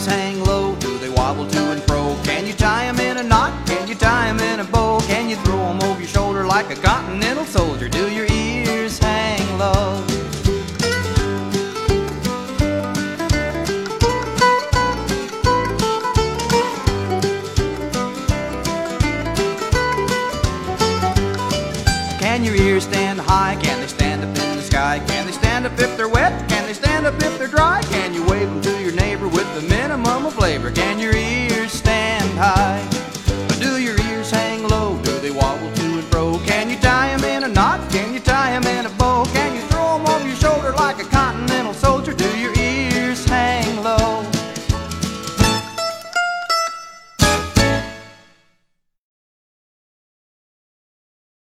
hang low? Do they wobble to and fro? Can you tie them in a knot? Can you tie them in a bow? Can you throw them over your shoulder like a continental soldier? Do your ears hang low? Can your ears stand high? Can they stand up in the sky? Can they stand up if they're wet? minimum of labor. Can you eat?